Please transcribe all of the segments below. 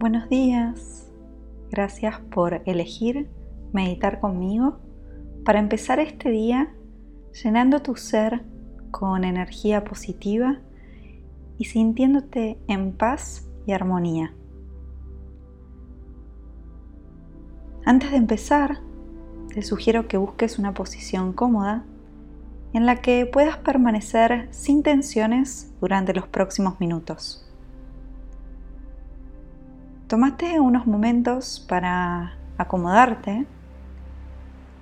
Buenos días. Gracias por elegir meditar conmigo para empezar este día llenando tu ser con energía positiva y sintiéndote en paz y armonía. Antes de empezar, te sugiero que busques una posición cómoda en la que puedas permanecer sin tensiones durante los próximos minutos. Tómate unos momentos para acomodarte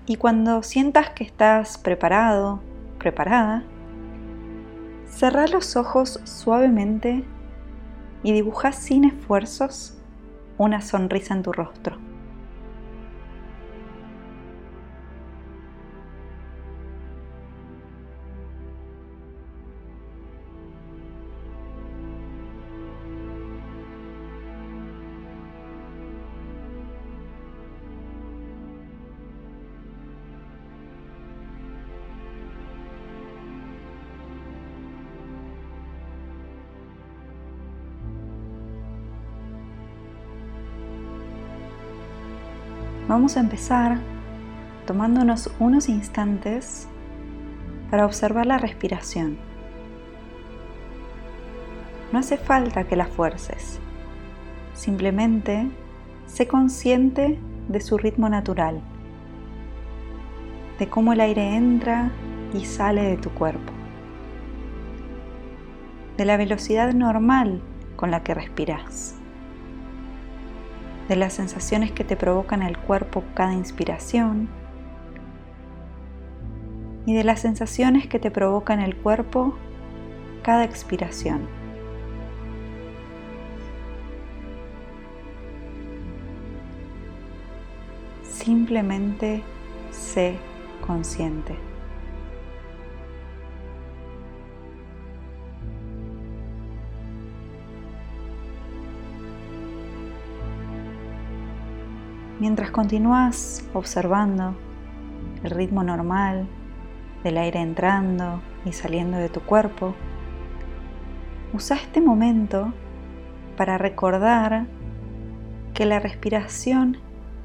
y cuando sientas que estás preparado, preparada, cerrá los ojos suavemente y dibuja sin esfuerzos una sonrisa en tu rostro. Vamos a empezar tomándonos unos instantes para observar la respiración. No hace falta que la fuerces, simplemente sé consciente de su ritmo natural, de cómo el aire entra y sale de tu cuerpo, de la velocidad normal con la que respiras de las sensaciones que te provocan el cuerpo cada inspiración y de las sensaciones que te provocan el cuerpo cada expiración. Simplemente sé consciente. Mientras continúas observando el ritmo normal del aire entrando y saliendo de tu cuerpo, usa este momento para recordar que la respiración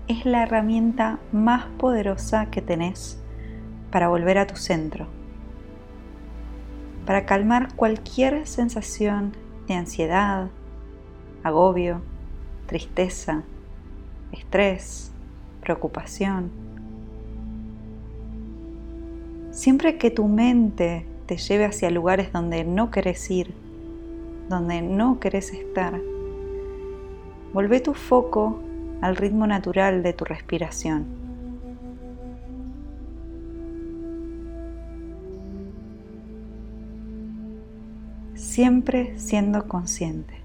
es la herramienta más poderosa que tenés para volver a tu centro, para calmar cualquier sensación de ansiedad, agobio, tristeza, estrés, preocupación. Siempre que tu mente te lleve hacia lugares donde no querés ir, donde no querés estar, volvé tu foco al ritmo natural de tu respiración. Siempre siendo consciente,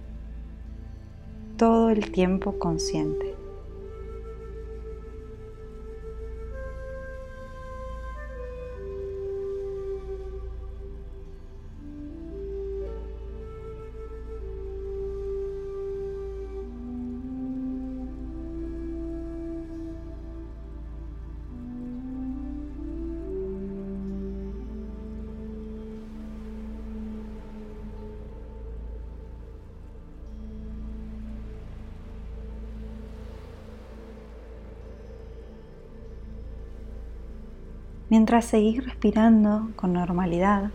todo el tiempo consciente. Mientras seguís respirando con normalidad,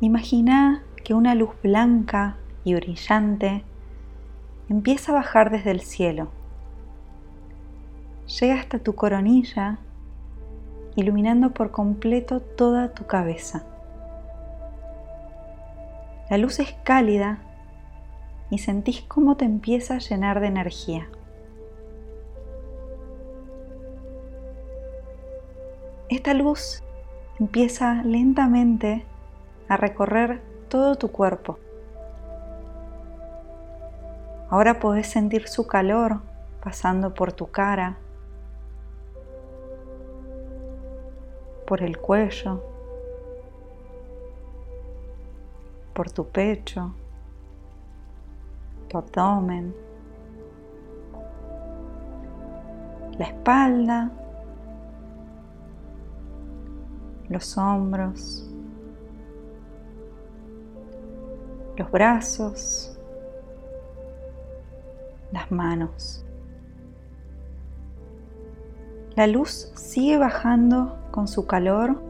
imagina que una luz blanca y brillante empieza a bajar desde el cielo. Llega hasta tu coronilla, iluminando por completo toda tu cabeza. La luz es cálida y sentís cómo te empieza a llenar de energía. Esta luz empieza lentamente a recorrer todo tu cuerpo. Ahora podés sentir su calor pasando por tu cara, por el cuello, por tu pecho, tu abdomen, la espalda, los hombros, los brazos, las manos. La luz sigue bajando con su calor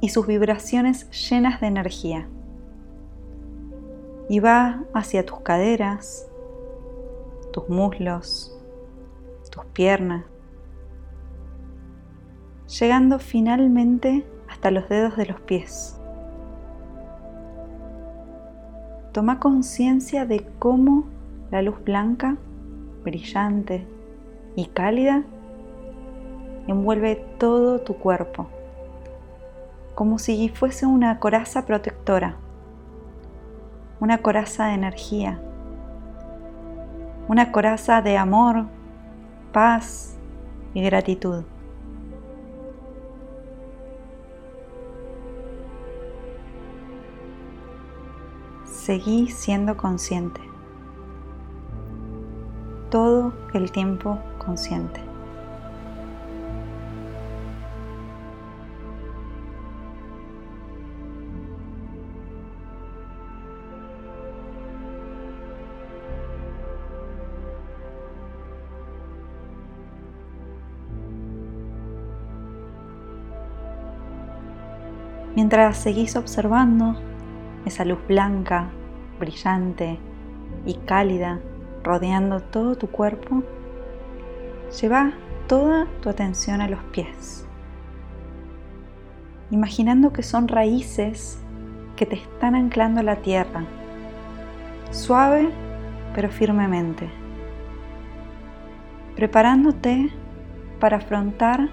y sus vibraciones llenas de energía. Y va hacia tus caderas, tus muslos, tus piernas, llegando finalmente hasta los dedos de los pies. Toma conciencia de cómo la luz blanca, brillante y cálida envuelve todo tu cuerpo, como si fuese una coraza protectora, una coraza de energía, una coraza de amor, paz y gratitud. Seguí siendo consciente. Todo el tiempo consciente. Mientras seguís observando esa luz blanca, brillante y cálida rodeando todo tu cuerpo, lleva toda tu atención a los pies, imaginando que son raíces que te están anclando a la tierra, suave pero firmemente, preparándote para afrontar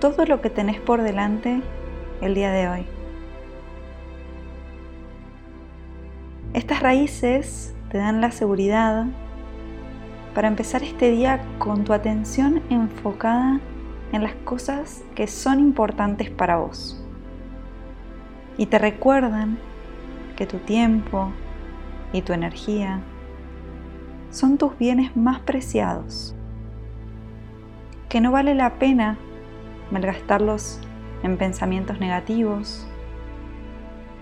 todo lo que tenés por delante el día de hoy. Estas raíces te dan la seguridad para empezar este día con tu atención enfocada en las cosas que son importantes para vos. Y te recuerdan que tu tiempo y tu energía son tus bienes más preciados, que no vale la pena malgastarlos en pensamientos negativos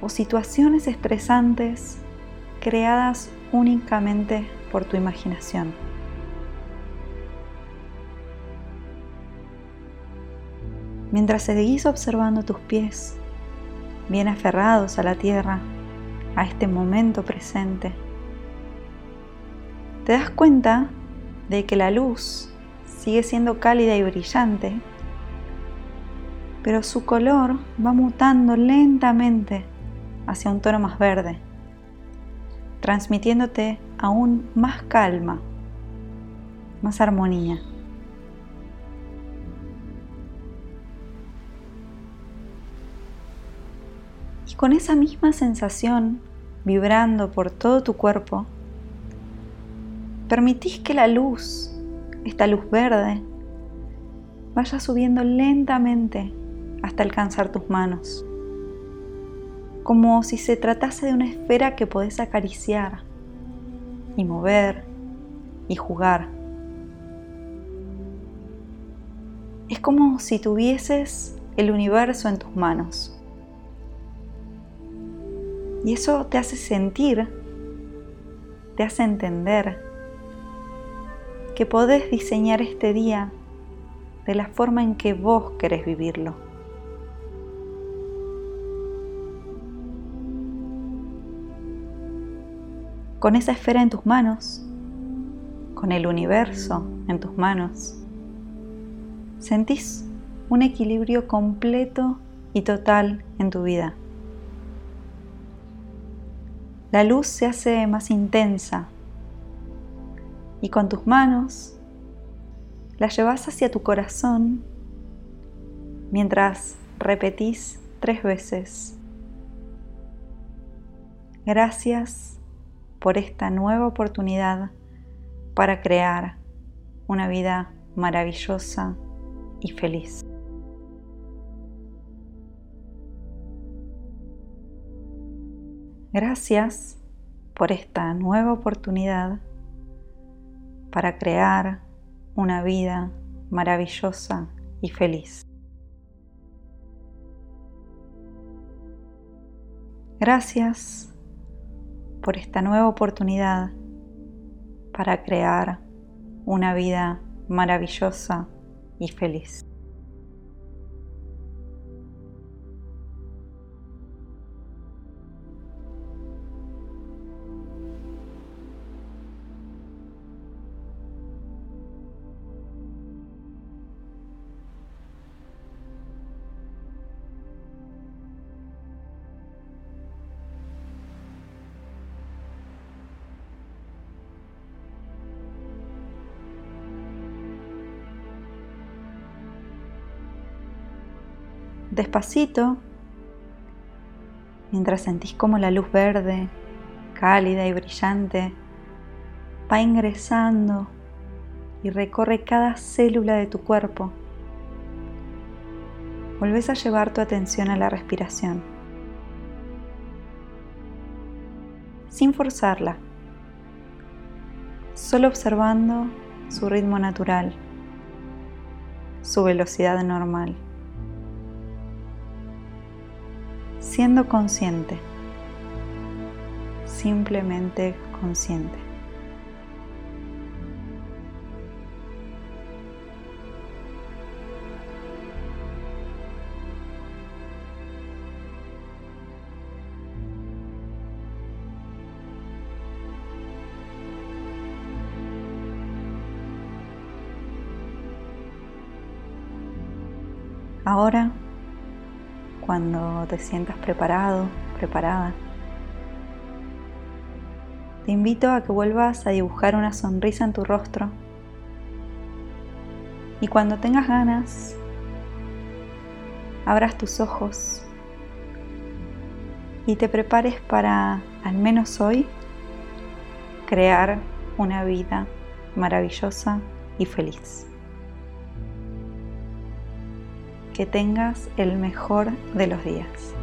o situaciones estresantes creadas únicamente por tu imaginación. Mientras seguís observando tus pies, bien aferrados a la tierra, a este momento presente, te das cuenta de que la luz sigue siendo cálida y brillante, pero su color va mutando lentamente hacia un tono más verde transmitiéndote aún más calma, más armonía. Y con esa misma sensación vibrando por todo tu cuerpo, permitís que la luz, esta luz verde, vaya subiendo lentamente hasta alcanzar tus manos como si se tratase de una esfera que podés acariciar y mover y jugar. Es como si tuvieses el universo en tus manos. Y eso te hace sentir, te hace entender que podés diseñar este día de la forma en que vos querés vivirlo. Con esa esfera en tus manos, con el universo en tus manos, sentís un equilibrio completo y total en tu vida. La luz se hace más intensa y con tus manos la llevas hacia tu corazón mientras repetís tres veces. Gracias por esta nueva oportunidad para crear una vida maravillosa y feliz. Gracias por esta nueva oportunidad para crear una vida maravillosa y feliz. Gracias por esta nueva oportunidad para crear una vida maravillosa y feliz. Despacito, mientras sentís como la luz verde, cálida y brillante, va ingresando y recorre cada célula de tu cuerpo. Volvés a llevar tu atención a la respiración, sin forzarla, solo observando su ritmo natural, su velocidad normal. Siendo consciente, simplemente consciente. Ahora cuando te sientas preparado, preparada. Te invito a que vuelvas a dibujar una sonrisa en tu rostro y cuando tengas ganas, abras tus ojos y te prepares para, al menos hoy, crear una vida maravillosa y feliz. Que tengas el mejor de los días.